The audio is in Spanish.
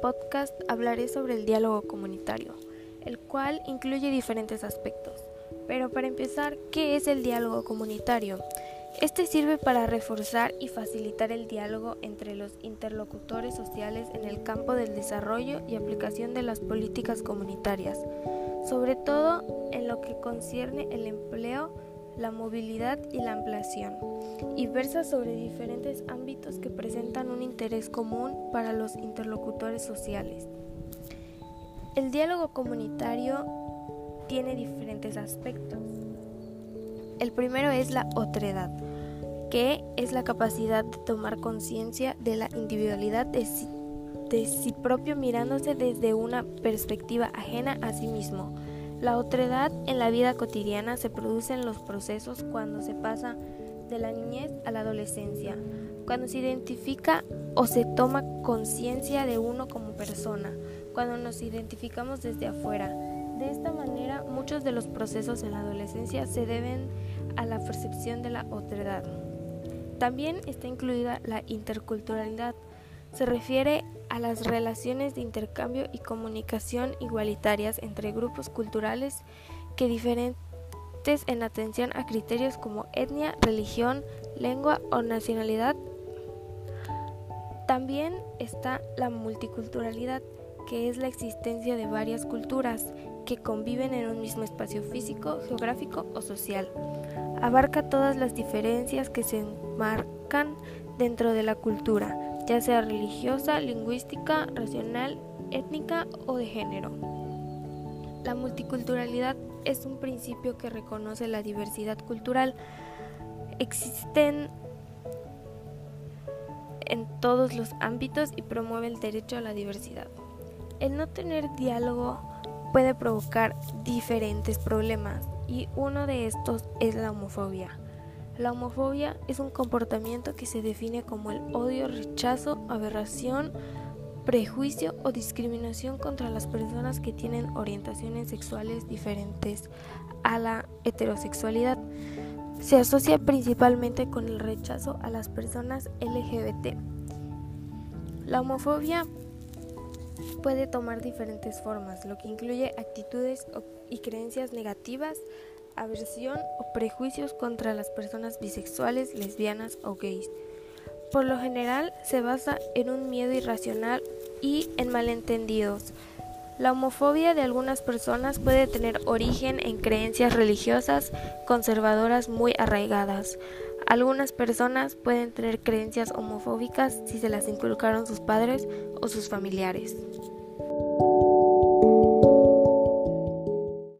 podcast hablaré sobre el diálogo comunitario, el cual incluye diferentes aspectos. Pero para empezar, ¿qué es el diálogo comunitario? Este sirve para reforzar y facilitar el diálogo entre los interlocutores sociales en el campo del desarrollo y aplicación de las políticas comunitarias, sobre todo en lo que concierne el empleo, la movilidad y la ampliación, y versa sobre diferentes ámbitos que presentan un interés común para los interlocutores sociales. El diálogo comunitario tiene diferentes aspectos. El primero es la otredad, que es la capacidad de tomar conciencia de la individualidad de sí, propio mirándose desde una perspectiva ajena a sí mismo. La otredad en la vida cotidiana se produce en los procesos cuando se pasa de la niñez a la adolescencia, cuando se identifica o se toma conciencia de uno como persona, cuando nos identificamos desde afuera, de esta manera, muchos de los procesos en la adolescencia se deben a la percepción de la otredad. También está incluida la interculturalidad. Se refiere a las relaciones de intercambio y comunicación igualitarias entre grupos culturales que diferentes en atención a criterios como etnia, religión, lengua o nacionalidad. También está la multiculturalidad, que es la existencia de varias culturas que conviven en un mismo espacio físico, geográfico o social. Abarca todas las diferencias que se enmarcan dentro de la cultura, ya sea religiosa, lingüística, racional, étnica o de género. La multiculturalidad es un principio que reconoce la diversidad cultural. Existen en todos los ámbitos y promueve el derecho a la diversidad. El no tener diálogo puede provocar diferentes problemas y uno de estos es la homofobia. La homofobia es un comportamiento que se define como el odio, rechazo, aberración, prejuicio o discriminación contra las personas que tienen orientaciones sexuales diferentes a la heterosexualidad. Se asocia principalmente con el rechazo a las personas LGBT. La homofobia puede tomar diferentes formas, lo que incluye actitudes y creencias negativas, aversión o prejuicios contra las personas bisexuales, lesbianas o gays. Por lo general se basa en un miedo irracional y en malentendidos. La homofobia de algunas personas puede tener origen en creencias religiosas conservadoras muy arraigadas. Algunas personas pueden tener creencias homofóbicas si se las inculcaron sus padres o sus familiares.